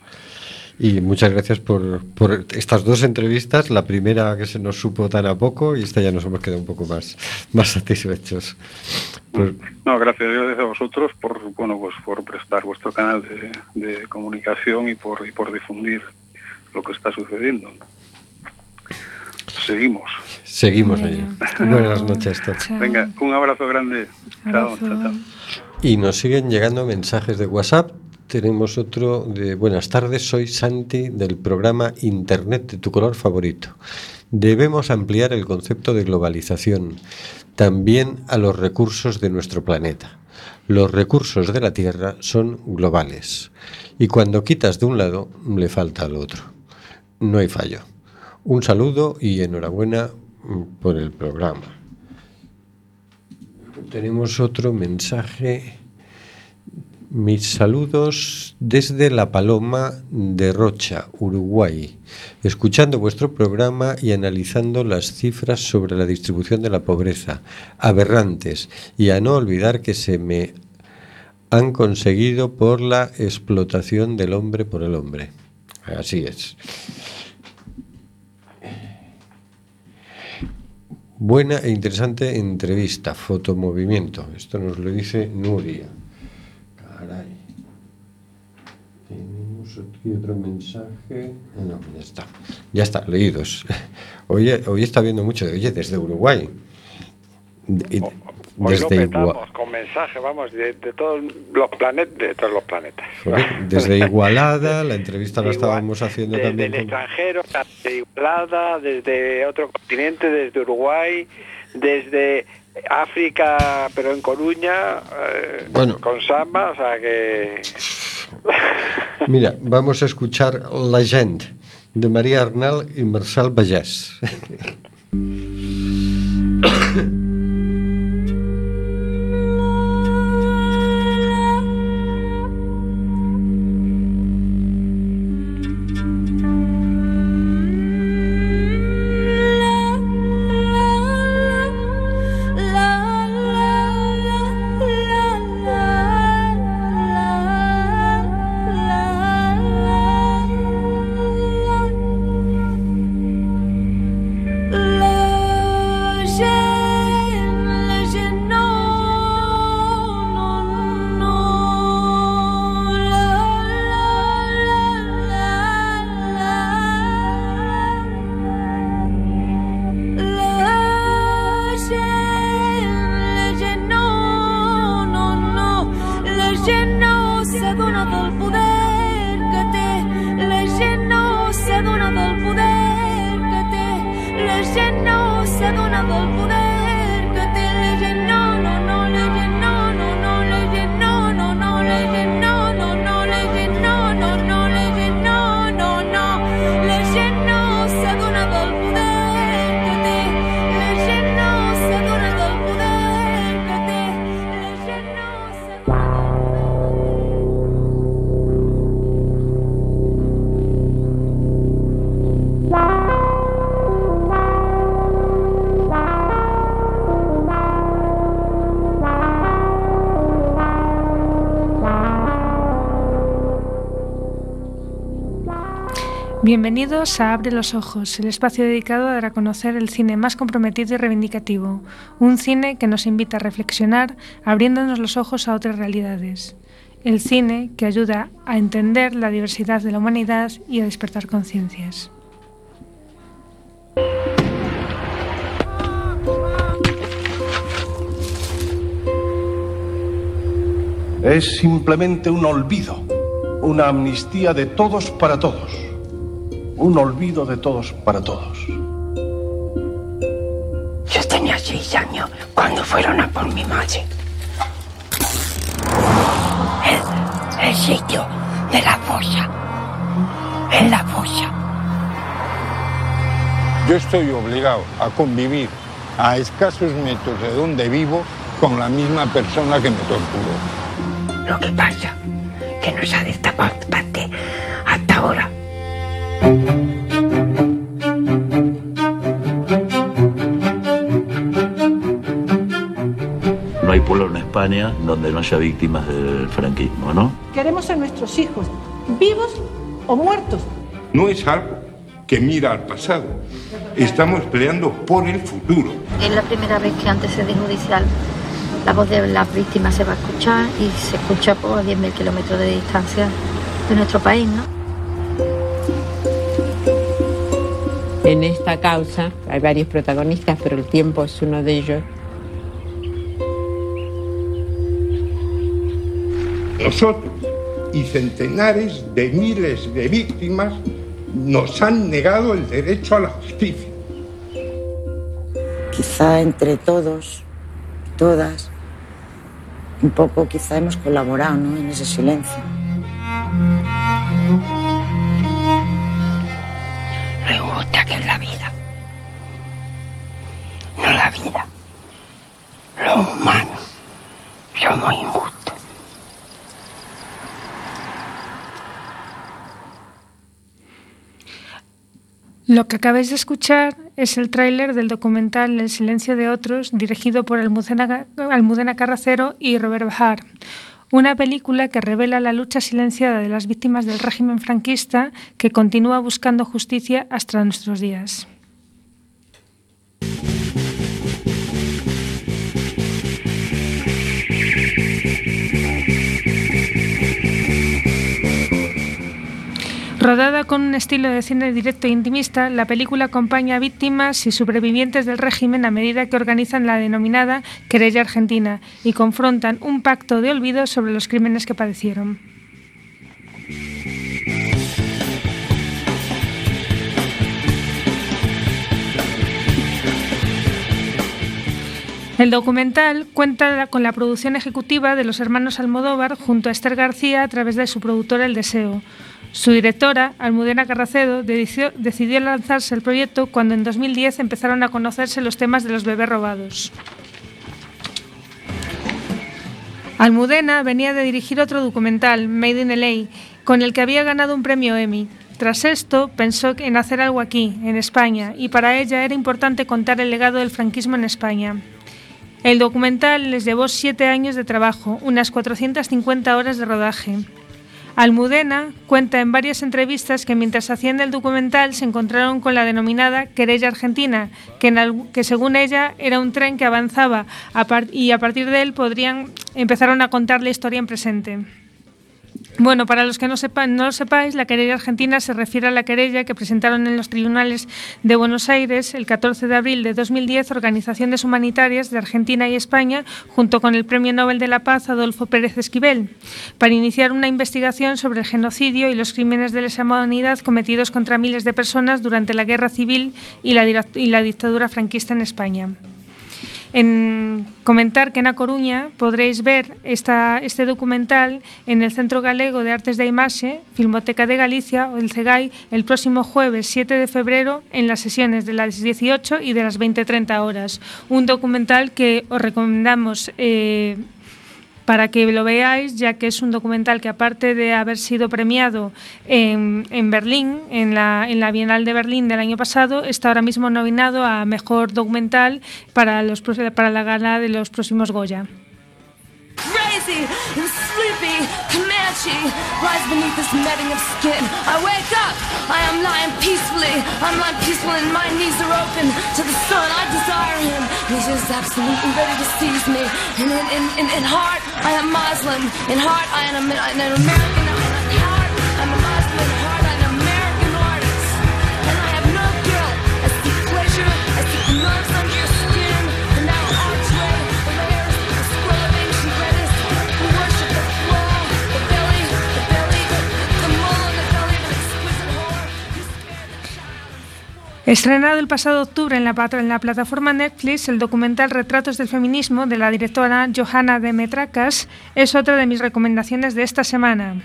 Y muchas gracias por, por estas dos entrevistas. La primera que se nos supo tan a poco y esta ya nos hemos quedado un poco más, más satisfechos. Pues, No, gracias, gracias a vosotros por bueno pues por prestar vuestro canal de, de comunicación y por y por difundir lo que está sucediendo. Seguimos. seguimos allí. Buenas noches. Chao. Venga, un abrazo grande. Chao, chao, chao. Y nos siguen llegando mensajes de WhatsApp. Tenemos otro de buenas tardes, soy Santi del programa Internet de tu color favorito. Debemos ampliar el concepto de globalización también a los recursos de nuestro planeta. Los recursos de la Tierra son globales y cuando quitas de un lado le falta al otro. No hay fallo. Un saludo y enhorabuena mm, por el programa. Tenemos otro mensaje. Mis saludos desde La Paloma de Rocha, Uruguay, escuchando vuestro programa y analizando las cifras sobre la distribución de la pobreza, aberrantes, y a no olvidar que se me han conseguido por la explotación del hombre por el hombre. Así es. Buena e interesante entrevista, fotomovimiento. Esto nos lo dice Nuria. Caray. Tenemos aquí otro mensaje. No, ya está. Ya está, leídos. [LAUGHS] Hoy, hoy está viendo mucho de, oye, desde Uruguay. De- Hoy desde petamos con mensaje, vamos, de, de todos los planetas, de todos los planetas. Joder, Desde [LAUGHS] Igualada, la entrevista la estábamos haciendo desde también. el con- extranjero, desde Igualada, desde otro continente, desde Uruguay, desde África, pero en Coruña, eh, Bueno. con samba, o sea que... [LAUGHS] Mira, vamos a escuchar La Gent de María Arnal y Marçal Vallès. [COUGHS] s'adona Bienvenidos a Abre los Ojos, el espacio dedicado a dar a conocer el cine más comprometido y reivindicativo. Un cine que nos invita a reflexionar abriéndonos los ojos a otras realidades. El cine que ayuda a entender la diversidad de la humanidad y a despertar conciencias. Es simplemente un olvido, una amnistía de todos para todos, un olvido de todos para todos. Yo tenía seis años cuando fueron a por mi madre. El, el sitio de la fosa. En la fosa. Yo estoy obligado a convivir a escasos metros de donde vivo con la misma persona que me torturó. Lo que pasa que no se ha destapado parte hasta ahora. España donde no haya víctimas del franquismo, ¿no? Queremos a nuestros hijos, vivos o muertos. No es algo que mira al pasado. Estamos peleando por el futuro. Es la primera vez que ante sede judicial la voz de las víctimas se va a escuchar y se escucha por 10.000 kilómetros de distancia de nuestro país, ¿no? En esta causa hay varios protagonistas, pero el tiempo es uno de ellos. Nosotros y centenares de miles de víctimas nos han negado el derecho a la justicia. Quizá entre todos, todas, un poco quizá hemos colaborado ¿no? en ese silencio. Lo que acabáis de escuchar es el tráiler del documental El silencio de otros, dirigido por Almudena, Almudena Carracero y Robert Bahar. una película que revela la lucha silenciada de las víctimas del régimen franquista que continúa buscando justicia hasta nuestros días. Rodada con un estilo de cine directo e intimista, la película acompaña a víctimas y sobrevivientes del régimen a medida que organizan la denominada querella argentina y confrontan un pacto de olvido sobre los crímenes que padecieron. El documental cuenta con la producción ejecutiva de los hermanos Almodóvar junto a Esther García a través de su productora El Deseo. Su directora, Almudena Carracedo, decidió, lanzarse el proyecto cuando en 2010 empezaron a conocerse los temas de los bebés robados. Almudena venía de dirigir otro documental, Made in LA, con el que había ganado un premio Emmy. Tras esto, pensó en hacer algo aquí, en España, y para ella era importante contar el legado del franquismo en España. El documental les llevó siete años de trabajo, unas 450 horas de rodaje. Almudena cuenta en varias entrevistas que mientras hacían el documental se encontraron con la denominada querella argentina, que, según ella era un tren que avanzaba y a partir de él podrían empezaron a contar la historia en presente. Bueno, para los que no, sepan, no lo sepáis, la querella argentina se refiere a la querella que presentaron en los tribunales de Buenos Aires el 14 de abril de 2010 organizaciones humanitarias de Argentina y España junto con el Premio Nobel de la Paz Adolfo Pérez Esquivel para iniciar una investigación sobre el genocidio y los crímenes de lesa humanidad cometidos contra miles de personas durante la Guerra Civil y la, dira- y la dictadura franquista en España. En comentar que en A Coruña podréis ver esta, este documental en el Centro Galego de Artes de Imaxe, Filmoteca de Galicia o el CEGAI el próximo jueves 7 de febrero en las sesiones de las 18 y de las 20.30 horas. Un documental que os recomendamos eh, para que lo veáis, ya que es un documental que aparte de haber sido premiado en, Berlín, en la, en la Bienal de Berlín del año pasado, está ahora mismo nominado a Mejor Documental para, los, para la gala de los próximos Goya. crazy sleepy Lies beneath this netting of skin. I wake up, I am lying peacefully. I'm lying peacefully and my knees are open to the sun. I desire him. He's just absolutely ready to seize me. And in, in, in, in heart, I am Muslim. In heart, I am an, an American. In heart, I'm a Muslim. In heart, I'm an American artist. And I have no guilt. Seek pleasure. I seek Estrenado el pasado octubre en la, en la plataforma Netflix, el documental Retratos del Feminismo de la directora Johanna de Metracas es otra de mis recomendaciones de esta semana.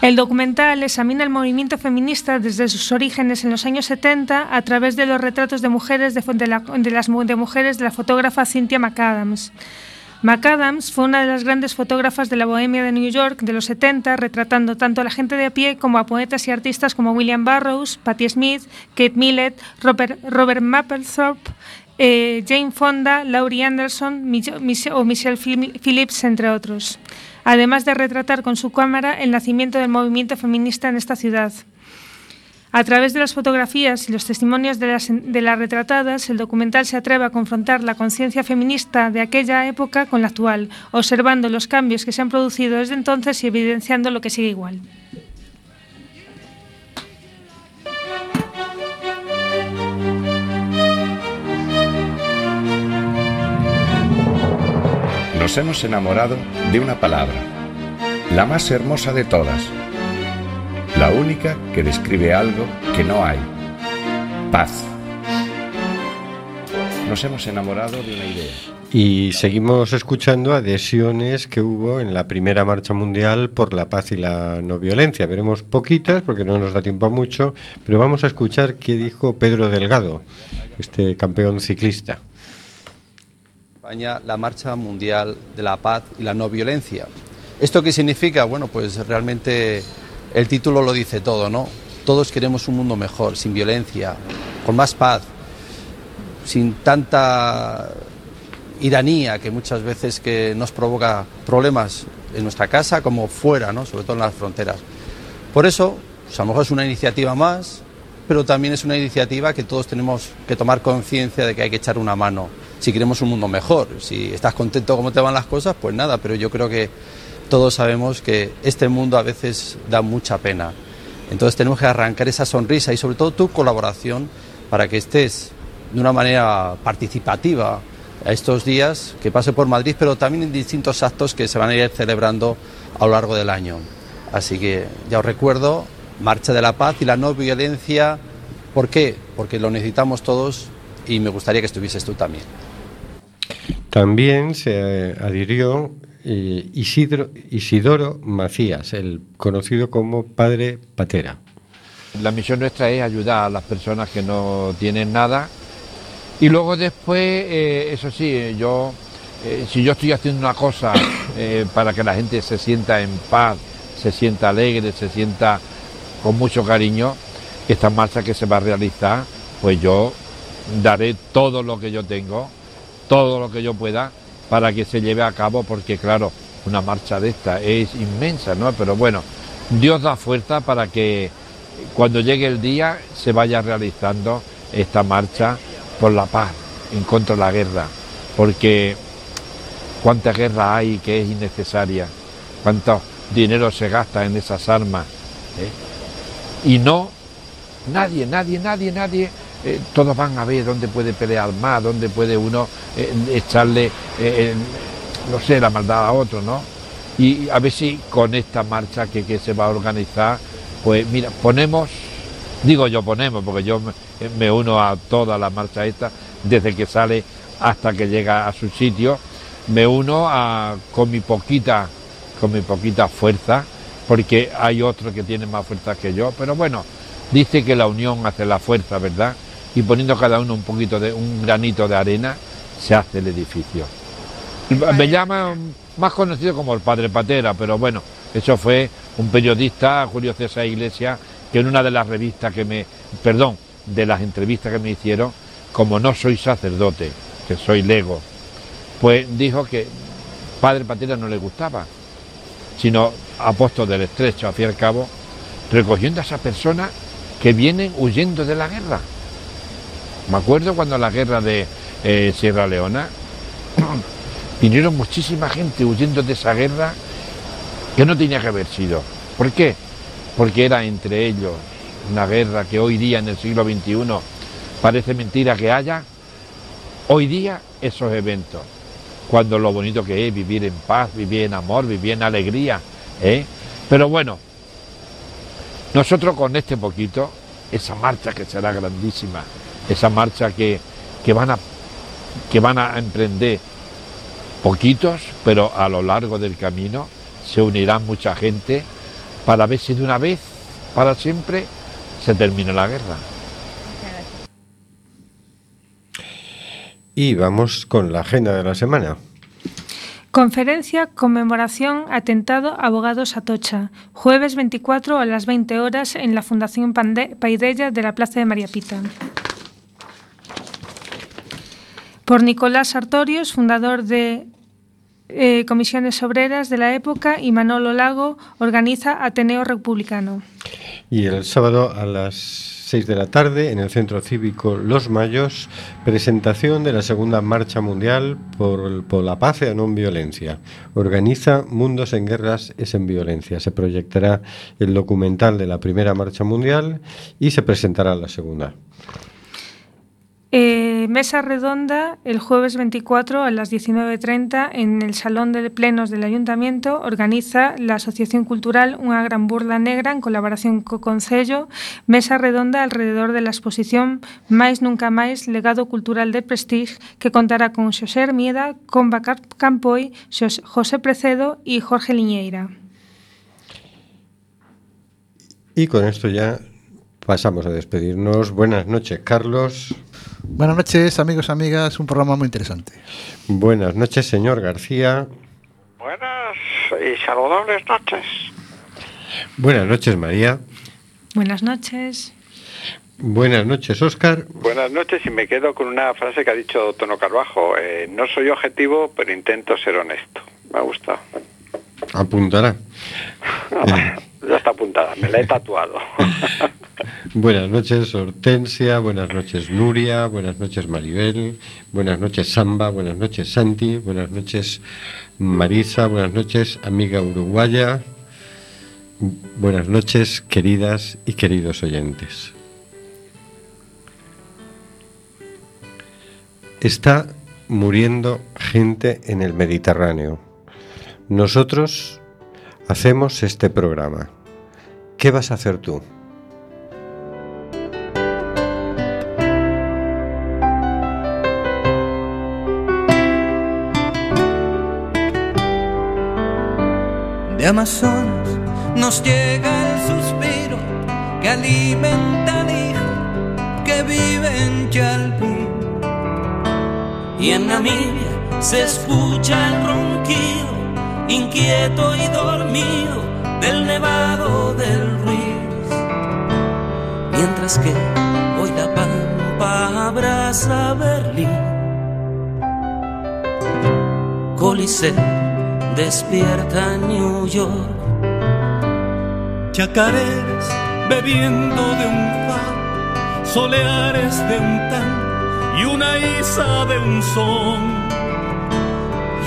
El documental examina el movimiento feminista desde sus orígenes en los años 70 a través de los retratos de mujeres de, la- las mujeres de la fotógrafa Cynthia McAdams. McAdams fue una de las grandes fotógrafas de la bohemia de New York de los 70, retratando tanto a la gente de a pie como a poetas y artistas como William Burroughs, Patti Smith, Kate Millett, Robert, Mapplethorpe, eh, Jane Fonda, Laurie Anderson o Michelle Phil- Phillips, entre otros. Además de retratar con su cámara el nacimiento del movimiento feminista en esta ciudad. A través de las fotografías y los testimonios de las, retratadas, el documental se atreve a confrontar la conciencia feminista de aquella época con la actual, observando los cambios que se han producido desde entonces y evidenciando lo que sigue igual. Nos hemos enamorado de una palabra, la más hermosa de todas, la única que describe algo que no hay, paz. Nos hemos enamorado de una idea. Y seguimos escuchando adhesiones que hubo en la primera marcha mundial por la paz y la no violencia. Veremos poquitas porque no nos da tiempo a mucho, pero vamos a escuchar qué dijo Pedro Delgado, este campeón ciclista. La Marcha Mundial de la Paz y la No Violencia. ¿Esto qué significa? Bueno, pues realmente el título lo dice todo, ¿no? Todos queremos un mundo mejor, sin violencia, con más paz, sin tanta iranía que muchas veces que nos provoca problemas en nuestra casa como fuera, ¿no? sobre todo en las fronteras. Por eso, pues a lo mejor es una iniciativa más, pero también es una iniciativa que todos tenemos que tomar conciencia de que hay que echar una mano si queremos un mundo mejor. Si estás contento cómo te van las cosas, pues nada, pero yo creo que todos sabemos que este mundo a veces da mucha pena. Entonces tenemos que arrancar esa sonrisa y sobre todo tu colaboración para que estés de una manera participativa a estos días, que pase por Madrid, pero también en distintos actos que se van a ir celebrando a lo largo del año. Así que ya os recuerdo, Marcha de la Paz y la no violencia. ¿Por qué? Porque lo necesitamos todos y me gustaría que estuvieses tú también. También se adhirió eh, Isidoro Macías, el conocido como Padre Patera. La misión nuestra es ayudar a las personas que no tienen nada y luego después, eh, eso sí, yo, eh, si yo estoy haciendo una cosa [COUGHS] para que la gente se sienta en paz, se sienta alegre, se sienta con mucho cariño, esta marcha que se va a realizar, pues yo daré todo lo que yo tengo, todo lo que yo pueda para que se lleve a cabo, porque claro, una marcha de esta es inmensa, ¿no? Pero bueno, Dios da fuerza para que cuando llegue el día se vaya realizando esta marcha por la paz, en contra de la guerra, porque cuánta guerra hay que es innecesaria, cuánto dinero se gasta en esas armas. ¿eh? Y no, nadie, nadie, nadie, nadie, eh, todos van a ver dónde puede pelear más, dónde puede uno eh, echarle, no sé, la maldad a otro, ¿no? Y a ver si con esta marcha que, que se va a organizar, pues mira, ponemos Digo yo ponemos, porque yo me uno a toda la marcha esta, desde que sale hasta que llega a su sitio, me uno con mi poquita, con mi poquita fuerza, porque hay otros que tienen más fuerza que yo, pero bueno, dice que la unión hace la fuerza, ¿verdad? Y poniendo cada uno un poquito de un granito de arena, se hace el edificio. Me llaman más conocido como el padre Patera, pero bueno, eso fue un periodista, Julio César Iglesias, que en una de las revistas que me, perdón, de las entrevistas que me hicieron, como no soy sacerdote, que soy lego, pues dijo que Padre Patera no le gustaba, sino apóstol del estrecho, al fin y al cabo, recogiendo a esas personas que vienen huyendo de la guerra. Me acuerdo cuando la guerra de eh, Sierra Leona, [CLEARS THROAT] vinieron muchísima gente huyendo de esa guerra que no tenía que haber sido. ¿Por qué? porque era entre ellos una guerra que hoy día en el siglo XXI parece mentira que haya. Hoy día esos eventos, cuando lo bonito que es vivir en paz, vivir en amor, vivir en alegría. ¿eh? Pero bueno, nosotros con este poquito, esa marcha que será grandísima, esa marcha que, que, van, a, que van a emprender poquitos, pero a lo largo del camino se unirá mucha gente para ver si de una vez, para siempre, se termina la guerra. Y vamos con la agenda de la semana. Conferencia Conmemoración Atentado Abogados Atocha, jueves 24 a las 20 horas en la Fundación Paidella de la Plaza de María Pita. Por Nicolás Sartorios, fundador de eh, comisiones obreras de la época y Manolo Lago organiza Ateneo Republicano. Y el sábado a las 6 de la tarde en el Centro Cívico Los Mayos, presentación de la segunda Marcha Mundial por, por la Paz y la Non Violencia. Organiza Mundos en Guerras es en Violencia. Se proyectará el documental de la primera Marcha Mundial y se presentará la segunda. Eh, mesa redonda el jueves 24 a las 19.30 en el Salón de Plenos del Ayuntamiento organiza la Asociación Cultural Unha Gran Burla Negra en colaboración co Concello mesa redonda alrededor de la exposición Máis Nunca Máis Legado Cultural de Prestige que contará con Xosé Hermieda, Comba Campoy, José Precedo y Jorge Liñeira. Y con esto ya pasamos a despedirnos. Buenas noches, Carlos. Buenas noches, amigos, amigas. Un programa muy interesante. Buenas noches, señor García. Buenas y saludables noches. Buenas noches, María. Buenas noches. Buenas noches, Óscar. Buenas noches y me quedo con una frase que ha dicho Tono Carbajo. Eh, no soy objetivo, pero intento ser honesto. Me ha gustado. Apuntará. [LAUGHS] Ya está apuntada, me la he tatuado. [LAUGHS] Buenas noches, Hortensia. Buenas noches, Nuria. Buenas noches, Maribel. Buenas noches, Samba. Buenas noches, Santi. Buenas noches, Marisa. Buenas noches, amiga uruguaya. Buenas noches, queridas y queridos oyentes. Está muriendo gente en el Mediterráneo. Nosotros hacemos este programa. ¿Qué vas a hacer tú? De Amazonas nos llega el suspiro que alimenta al hijo que vive en Chalpín. Y en Namibia se escucha el ronquido, inquieto y dormido, del nevado del Ruiz. Mientras que hoy la pampa abraza Berlín. Coliseo despierta New York. Chacareras bebiendo de un far, soleares de un tan y una isa de un son.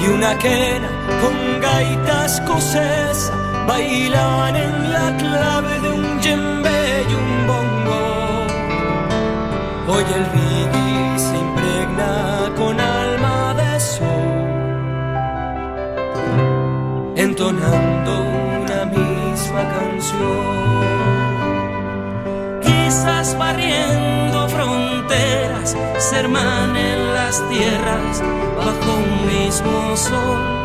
Y una quena con gaitas escocesa bailaban en la clave de un djembe y un bongo. Hoy el reggae se impregna con alma de sol, entonando una misma canción. Quizás barriendo fronteras, se hermanen las tierras bajo un mismo sol.